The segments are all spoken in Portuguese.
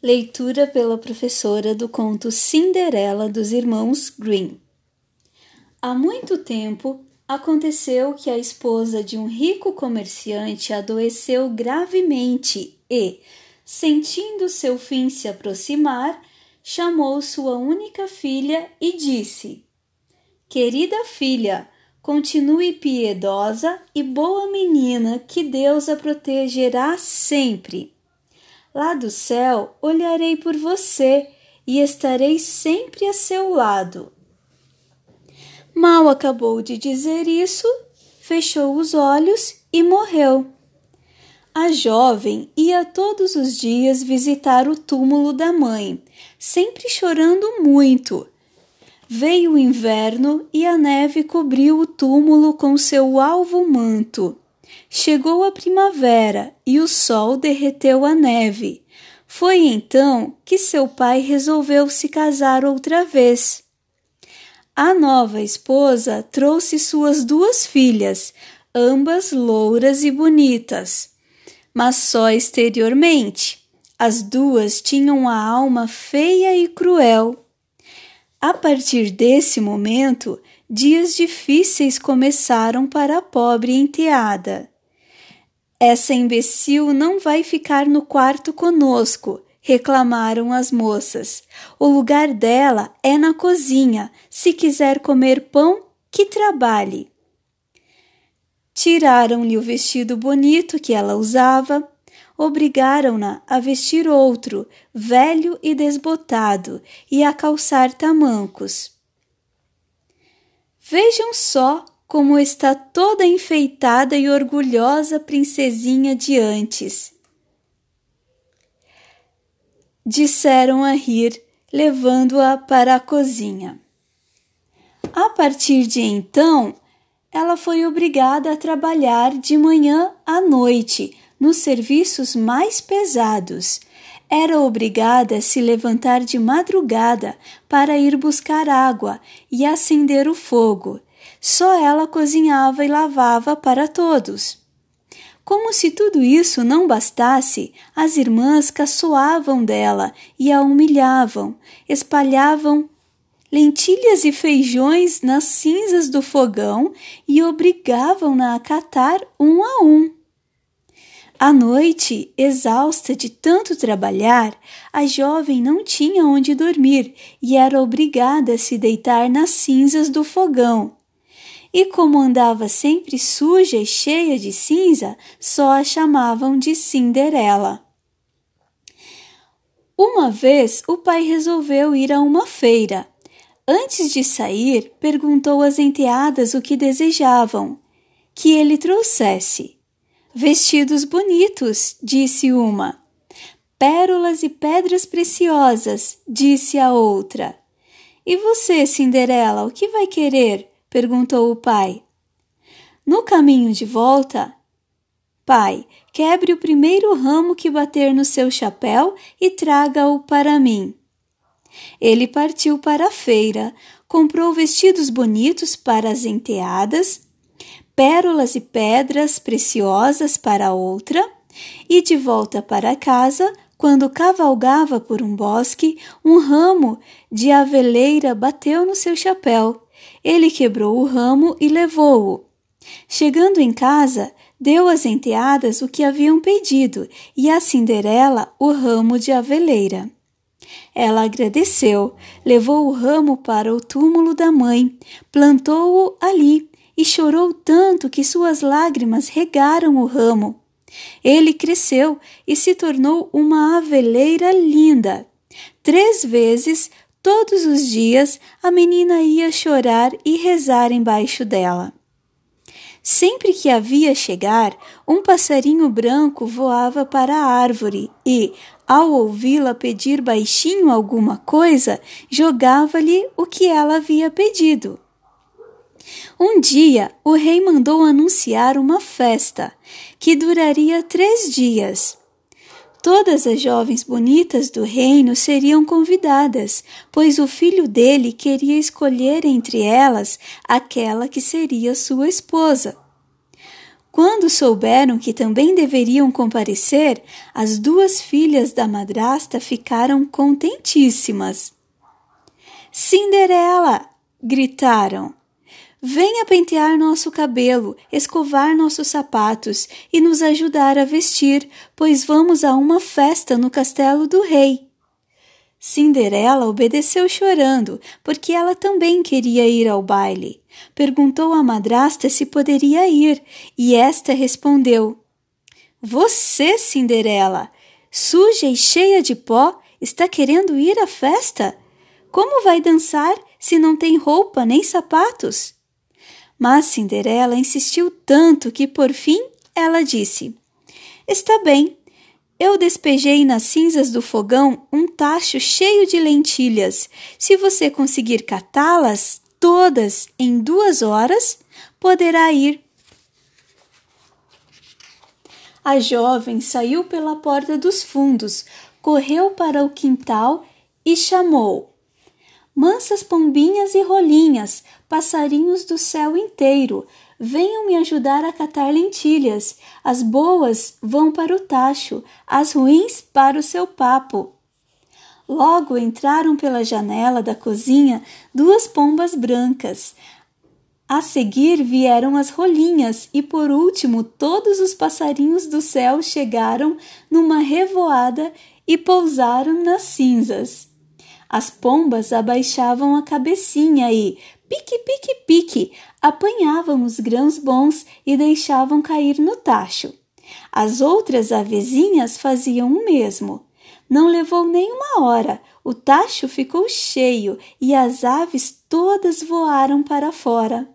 Leitura pela professora do conto Cinderela dos Irmãos Green. Há muito tempo aconteceu que a esposa de um rico comerciante adoeceu gravemente e, sentindo seu fim se aproximar, chamou sua única filha e disse: Querida filha, continue piedosa e boa menina, que Deus a protegerá sempre. Lá do céu olharei por você e estarei sempre a seu lado. Mal acabou de dizer isso, fechou os olhos e morreu. A jovem ia todos os dias visitar o túmulo da mãe, sempre chorando muito. Veio o inverno e a neve cobriu o túmulo com seu alvo manto. Chegou a primavera e o sol derreteu a neve. Foi então que seu pai resolveu se casar outra vez. A nova esposa trouxe suas duas filhas, ambas louras e bonitas, mas só exteriormente. As duas tinham a alma feia e cruel. A partir desse momento, dias difíceis começaram para a pobre enteada. Essa imbecil não vai ficar no quarto conosco, reclamaram as moças. O lugar dela é na cozinha. Se quiser comer pão, que trabalhe. Tiraram-lhe o vestido bonito que ela usava, obrigaram-na a vestir outro, velho e desbotado, e a calçar tamancos. Vejam só como está toda enfeitada e orgulhosa princesinha de antes. Disseram a rir, levando-a para a cozinha. A partir de então, ela foi obrigada a trabalhar de manhã à noite nos serviços mais pesados. Era obrigada a se levantar de madrugada para ir buscar água e acender o fogo só ela cozinhava e lavava para todos. Como se tudo isso não bastasse, as irmãs caçoavam dela e a humilhavam, espalhavam lentilhas e feijões nas cinzas do fogão e obrigavam-na a catar um a um. À noite, exausta de tanto trabalhar, a jovem não tinha onde dormir e era obrigada a se deitar nas cinzas do fogão e como andava sempre suja e cheia de cinza, só a chamavam de Cinderela. Uma vez o pai resolveu ir a uma feira. Antes de sair, perguntou às enteadas o que desejavam que ele trouxesse. Vestidos bonitos, disse uma. Pérolas e pedras preciosas, disse a outra. E você, Cinderela, o que vai querer? Perguntou o pai. No caminho de volta, Pai, quebre o primeiro ramo que bater no seu chapéu e traga-o para mim. Ele partiu para a feira, comprou vestidos bonitos para as enteadas, pérolas e pedras preciosas para outra, e de volta para casa, quando cavalgava por um bosque, um ramo de aveleira bateu no seu chapéu. Ele quebrou o ramo e levou-o. Chegando em casa, deu às enteadas o que haviam pedido e a Cinderela o ramo de aveleira. Ela agradeceu, levou o ramo para o túmulo da mãe, plantou-o ali e chorou tanto que suas lágrimas regaram o ramo. Ele cresceu e se tornou uma aveleira linda. Três vezes Todos os dias a menina ia chorar e rezar embaixo dela. Sempre que havia chegar, um passarinho branco voava para a árvore e, ao ouvi-la pedir baixinho alguma coisa, jogava-lhe o que ela havia pedido. Um dia, o rei mandou anunciar uma festa que duraria três dias. Todas as jovens bonitas do reino seriam convidadas, pois o filho dele queria escolher entre elas aquela que seria sua esposa. Quando souberam que também deveriam comparecer, as duas filhas da madrasta ficaram contentíssimas. Cinderela! gritaram. Venha pentear nosso cabelo, escovar nossos sapatos e nos ajudar a vestir, pois vamos a uma festa no castelo do rei. Cinderela obedeceu chorando, porque ela também queria ir ao baile. Perguntou à madrasta se poderia ir, e esta respondeu: Você, Cinderela, suja e cheia de pó, está querendo ir à festa? Como vai dançar se não tem roupa nem sapatos? Mas Cinderela insistiu tanto que por fim ela disse: Está bem. Eu despejei nas cinzas do fogão um tacho cheio de lentilhas. Se você conseguir catá-las todas em duas horas, poderá ir. A jovem saiu pela porta dos fundos, correu para o quintal e chamou: Mansas pombinhas e rolinhas, passarinhos do céu inteiro, venham me ajudar a catar lentilhas. As boas vão para o tacho, as ruins para o seu papo. Logo entraram pela janela da cozinha duas pombas brancas. A seguir vieram as rolinhas e por último todos os passarinhos do céu chegaram numa revoada e pousaram nas cinzas. As pombas abaixavam a cabecinha e, pique, pique, pique, apanhavam os grãos bons e deixavam cair no tacho. As outras avezinhas faziam o mesmo. Não levou nem uma hora, o tacho ficou cheio e as aves todas voaram para fora.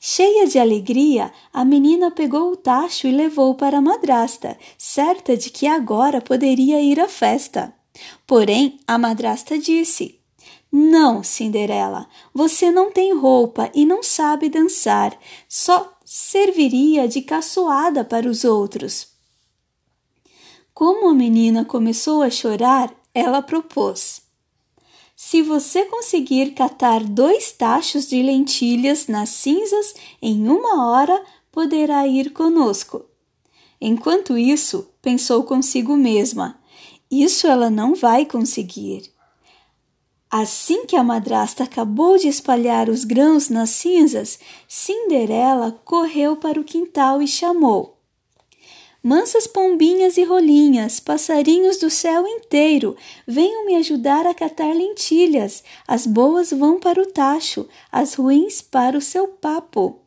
Cheia de alegria, a menina pegou o tacho e levou para a madrasta, certa de que agora poderia ir à festa. Porém, a madrasta disse: Não, Cinderela, você não tem roupa e não sabe dançar, só serviria de caçoada para os outros. Como a menina começou a chorar, ela propôs: Se você conseguir catar dois tachos de lentilhas nas cinzas em uma hora, poderá ir conosco. Enquanto isso, pensou consigo mesma: isso ela não vai conseguir. Assim que a madrasta acabou de espalhar os grãos nas cinzas, Cinderela correu para o quintal e chamou: Mansas pombinhas e rolinhas, passarinhos do céu inteiro, venham me ajudar a catar lentilhas. As boas vão para o tacho, as ruins para o seu papo.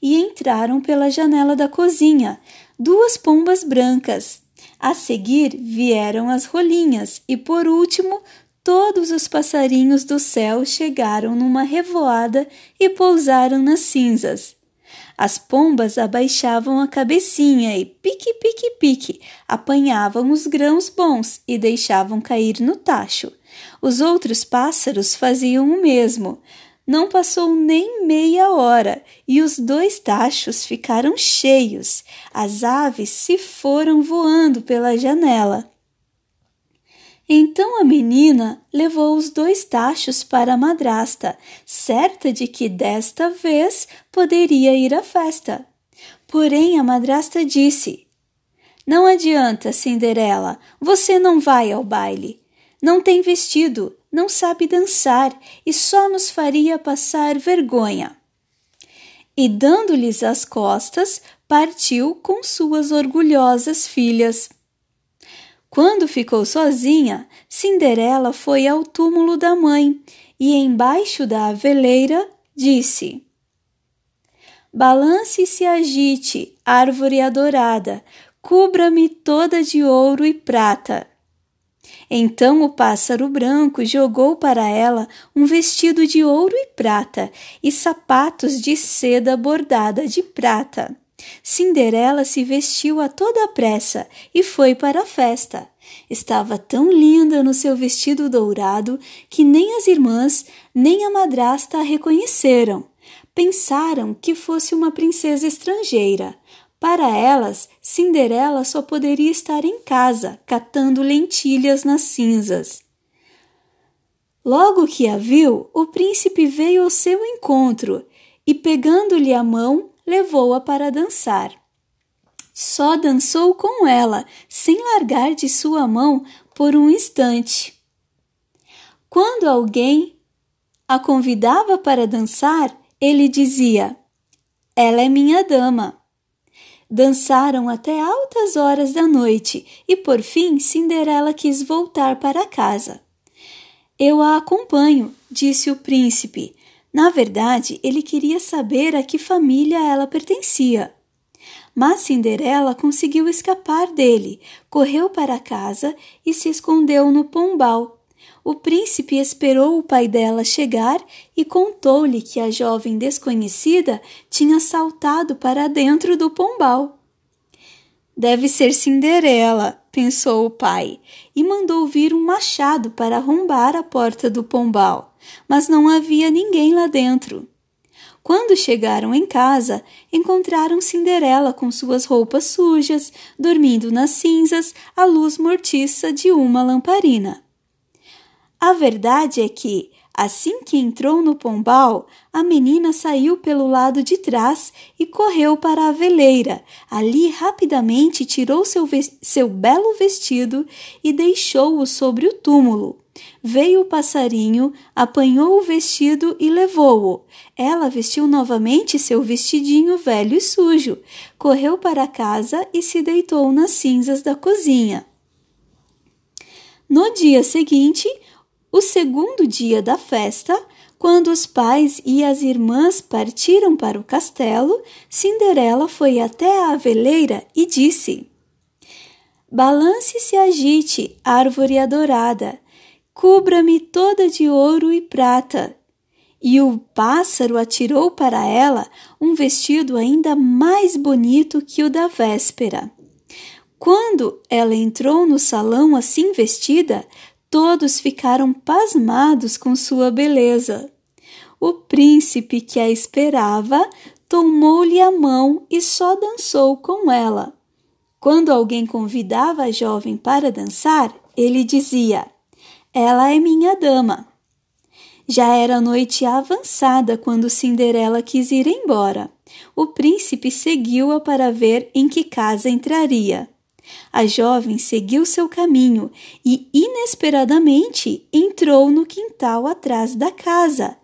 E entraram pela janela da cozinha duas pombas brancas, a seguir vieram as rolinhas e, por último, todos os passarinhos do céu chegaram numa revoada e pousaram nas cinzas. As pombas abaixavam a cabecinha e, pique, pique, pique, apanhavam os grãos bons e deixavam cair no tacho. Os outros pássaros faziam o mesmo, não passou nem meia hora e os dois tachos ficaram cheios. As aves se foram voando pela janela. Então a menina levou os dois tachos para a madrasta, certa de que desta vez poderia ir à festa. Porém a madrasta disse: Não adianta, Cinderela, você não vai ao baile. Não tem vestido, não sabe dançar e só nos faria passar vergonha. E dando-lhes as costas, partiu com suas orgulhosas filhas. Quando ficou sozinha, Cinderela foi ao túmulo da mãe e, embaixo da aveleira, disse: Balance e se agite, árvore adorada, cubra-me toda de ouro e prata. Então o pássaro branco jogou para ela um vestido de ouro e prata e sapatos de seda bordada de prata. Cinderela se vestiu a toda pressa e foi para a festa. Estava tão linda no seu vestido dourado que nem as irmãs nem a madrasta a reconheceram. Pensaram que fosse uma princesa estrangeira, para elas, Cinderela só poderia estar em casa, catando lentilhas nas cinzas. Logo que a viu, o príncipe veio ao seu encontro e, pegando-lhe a mão, levou-a para dançar. Só dançou com ela, sem largar de sua mão por um instante. Quando alguém a convidava para dançar, ele dizia: Ela é minha dama. Dançaram até altas horas da noite e, por fim, Cinderela quis voltar para casa. Eu a acompanho, disse o príncipe. Na verdade, ele queria saber a que família ela pertencia. Mas Cinderela conseguiu escapar dele, correu para casa e se escondeu no pombal. O príncipe esperou o pai dela chegar e contou-lhe que a jovem desconhecida tinha saltado para dentro do pombal. Deve ser Cinderela, pensou o pai, e mandou vir um machado para arrombar a porta do pombal, mas não havia ninguém lá dentro. Quando chegaram em casa, encontraram Cinderela com suas roupas sujas, dormindo nas cinzas à luz mortiça de uma lamparina. A verdade é que, assim que entrou no pombal, a menina saiu pelo lado de trás e correu para a veleira. Ali rapidamente tirou seu, seu belo vestido e deixou-o sobre o túmulo. Veio o passarinho, apanhou o vestido e levou-o. Ela vestiu novamente seu vestidinho velho e sujo, correu para casa e se deitou nas cinzas da cozinha. No dia seguinte, o segundo dia da festa, quando os pais e as irmãs partiram para o castelo, Cinderela foi até a veleira e disse: Balance se agite, árvore adorada, cubra-me toda de ouro e prata. E o pássaro atirou para ela um vestido ainda mais bonito que o da véspera. Quando ela entrou no salão assim vestida, todos ficaram pasmados com sua beleza. O príncipe que a esperava tomou-lhe a mão e só dançou com ela. Quando alguém convidava a jovem para dançar, ele dizia: ela é minha dama. Já era noite avançada quando Cinderela quis ir embora. O príncipe seguiu-a para ver em que casa entraria. A jovem seguiu seu caminho e, inesperadamente, entrou no quintal atrás da casa.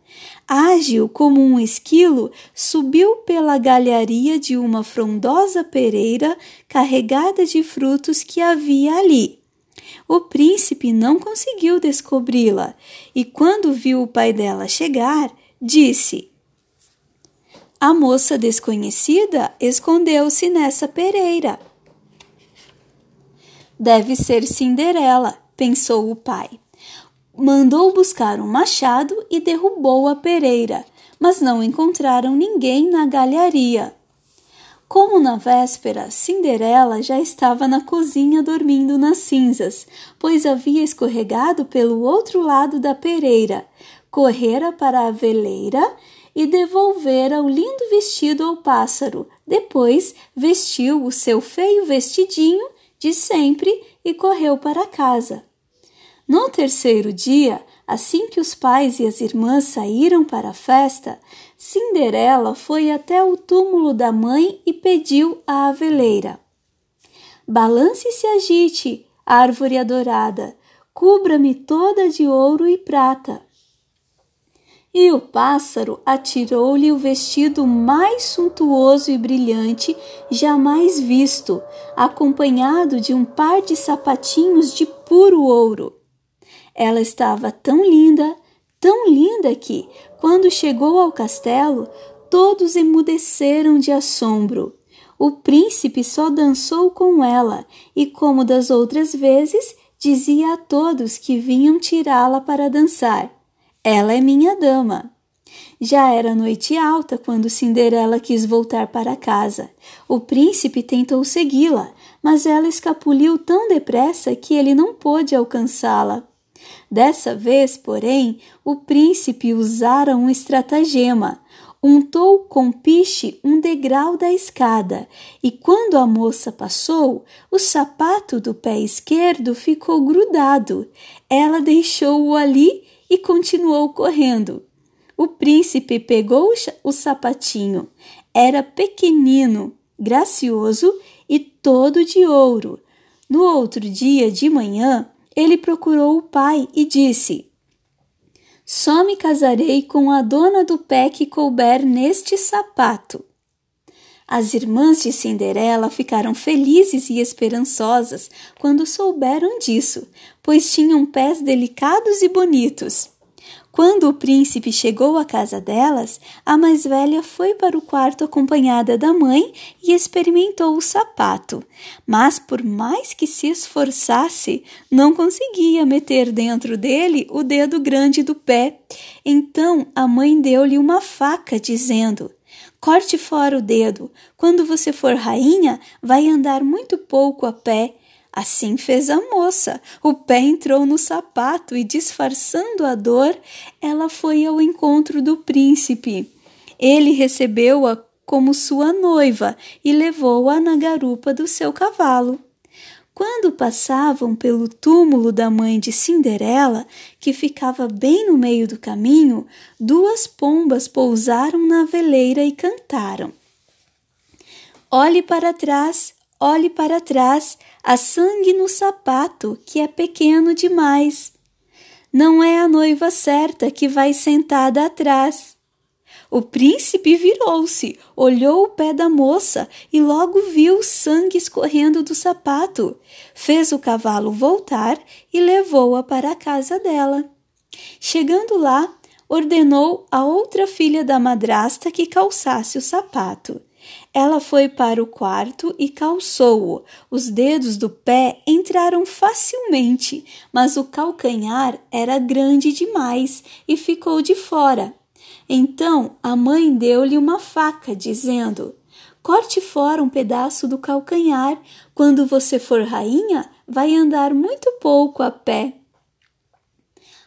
Ágil como um esquilo, subiu pela galharia de uma frondosa pereira carregada de frutos que havia ali. O príncipe não conseguiu descobri-la e, quando viu o pai dela chegar, disse: A moça desconhecida escondeu-se nessa pereira. Deve ser Cinderela, pensou o pai. Mandou buscar um machado e derrubou a pereira, mas não encontraram ninguém na galharia. Como na véspera, Cinderela já estava na cozinha dormindo nas cinzas, pois havia escorregado pelo outro lado da pereira, correra para a veleira e devolvera o lindo vestido ao pássaro. Depois vestiu o seu feio vestidinho de sempre e correu para casa. No terceiro dia, assim que os pais e as irmãs saíram para a festa, Cinderela foi até o túmulo da mãe e pediu à aveleira: Balance e se agite, árvore adorada, cubra-me toda de ouro e prata. E o pássaro atirou-lhe o vestido mais suntuoso e brilhante jamais visto, acompanhado de um par de sapatinhos de puro ouro. Ela estava tão linda, tão linda que, quando chegou ao castelo, todos emudeceram de assombro. O príncipe só dançou com ela e, como das outras vezes, dizia a todos que vinham tirá-la para dançar: Ela é minha dama. Já era noite alta quando Cinderela quis voltar para casa. O príncipe tentou segui-la, mas ela escapuliu tão depressa que ele não pôde alcançá-la. Dessa vez, porém, o príncipe usara um estratagema. Untou com piche um degrau da escada, e quando a moça passou, o sapato do pé esquerdo ficou grudado. Ela deixou-o ali e continuou correndo. O príncipe pegou o sapatinho. era pequenino, gracioso e todo de ouro. No outro dia de manhã, ele procurou o pai e disse: Só me casarei com a dona do pé que couber neste sapato. As irmãs de Cinderela ficaram felizes e esperançosas quando souberam disso, pois tinham pés delicados e bonitos. Quando o príncipe chegou à casa delas, a mais velha foi para o quarto acompanhada da mãe e experimentou o sapato. Mas, por mais que se esforçasse, não conseguia meter dentro dele o dedo grande do pé. Então a mãe deu-lhe uma faca, dizendo: Corte fora o dedo. Quando você for rainha, vai andar muito pouco a pé Assim fez a moça. O pé entrou no sapato e, disfarçando a dor, ela foi ao encontro do príncipe. Ele recebeu-a como sua noiva e levou-a na garupa do seu cavalo. Quando passavam pelo túmulo da mãe de Cinderela, que ficava bem no meio do caminho, duas pombas pousaram na veleira e cantaram. Olhe para trás, olhe para trás, há sangue no sapato, que é pequeno demais. Não é a noiva certa que vai sentada atrás. O príncipe virou-se, olhou o pé da moça e logo viu sangue escorrendo do sapato. Fez o cavalo voltar e levou-a para a casa dela. Chegando lá, ordenou a outra filha da madrasta que calçasse o sapato. Ela foi para o quarto e calçou-o. Os dedos do pé entraram facilmente, mas o calcanhar era grande demais e ficou de fora. Então a mãe deu-lhe uma faca, dizendo: Corte fora um pedaço do calcanhar. Quando você for rainha, vai andar muito pouco a pé.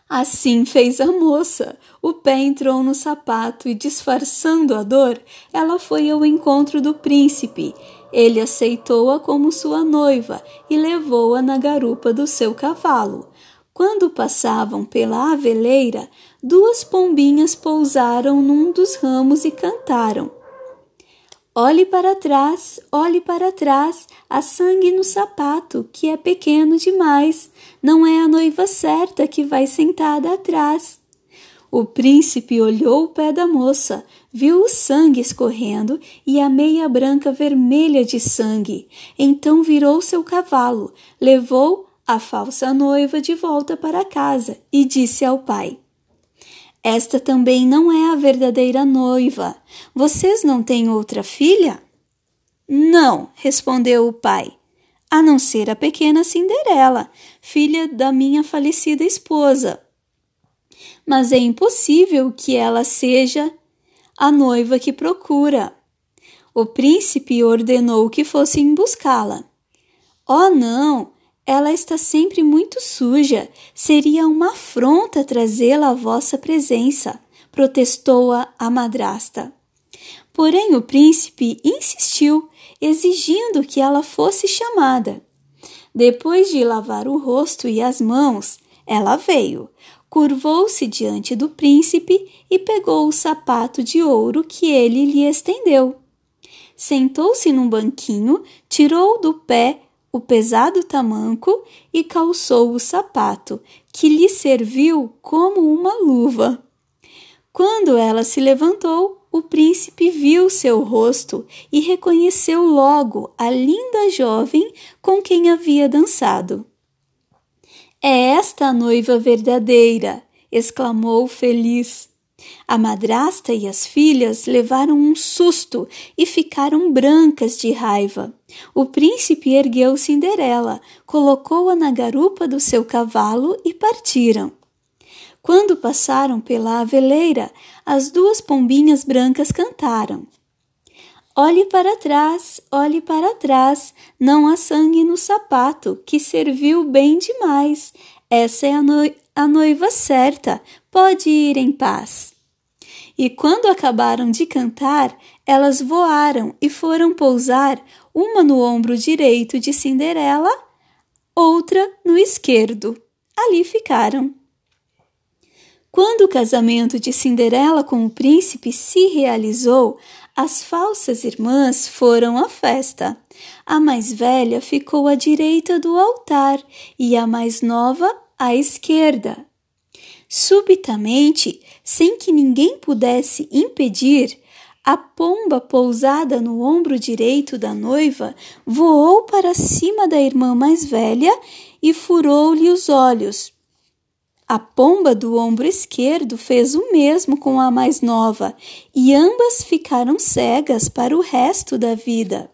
Assim fez a moça. O pé entrou no sapato e, disfarçando a dor, ela foi ao encontro do príncipe. Ele aceitou-a como sua noiva e levou-a na garupa do seu cavalo. Quando passavam pela aveleira, duas pombinhas pousaram num dos ramos e cantaram. Olhe para trás, olhe para trás, há sangue no sapato, que é pequeno demais. Não é a noiva certa que vai sentada atrás. O príncipe olhou o pé da moça, viu o sangue escorrendo e a meia branca vermelha de sangue. Então virou seu cavalo, levou a falsa noiva de volta para casa e disse ao pai: esta também não é a verdadeira noiva. Vocês não têm outra filha? Não, respondeu o pai, a não ser a pequena Cinderela, filha da minha falecida esposa. Mas é impossível que ela seja a noiva que procura. O príncipe ordenou que fossem buscá-la. Oh, não! Ela está sempre muito suja. Seria uma afronta trazê-la à vossa presença, protestou a, a madrasta. Porém, o príncipe insistiu, exigindo que ela fosse chamada. Depois de lavar o rosto e as mãos, ela veio, curvou-se diante do príncipe e pegou o sapato de ouro que ele lhe estendeu. Sentou-se num banquinho, tirou do pé o pesado tamanco e calçou o sapato, que lhe serviu como uma luva. Quando ela se levantou, o príncipe viu seu rosto e reconheceu logo a linda jovem com quem havia dançado. É esta a noiva verdadeira! exclamou feliz. A madrasta e as filhas levaram um susto e ficaram brancas de raiva. O príncipe ergueu Cinderela, colocou-a na garupa do seu cavalo e partiram. Quando passaram pela aveleira, as duas pombinhas brancas cantaram. Olhe para trás, olhe para trás, não há sangue no sapato, que serviu bem demais. Essa é a, a noiva certa, pode ir em paz. E quando acabaram de cantar, elas voaram e foram pousar, uma no ombro direito de Cinderela, outra no esquerdo. Ali ficaram. Quando o casamento de Cinderela com o príncipe se realizou, As falsas irmãs foram à festa. A mais velha ficou à direita do altar e a mais nova à esquerda. Subitamente, sem que ninguém pudesse impedir, a pomba pousada no ombro direito da noiva voou para cima da irmã mais velha e furou-lhe os olhos. A pomba do ombro esquerdo fez o mesmo com a mais nova, e ambas ficaram cegas para o resto da vida.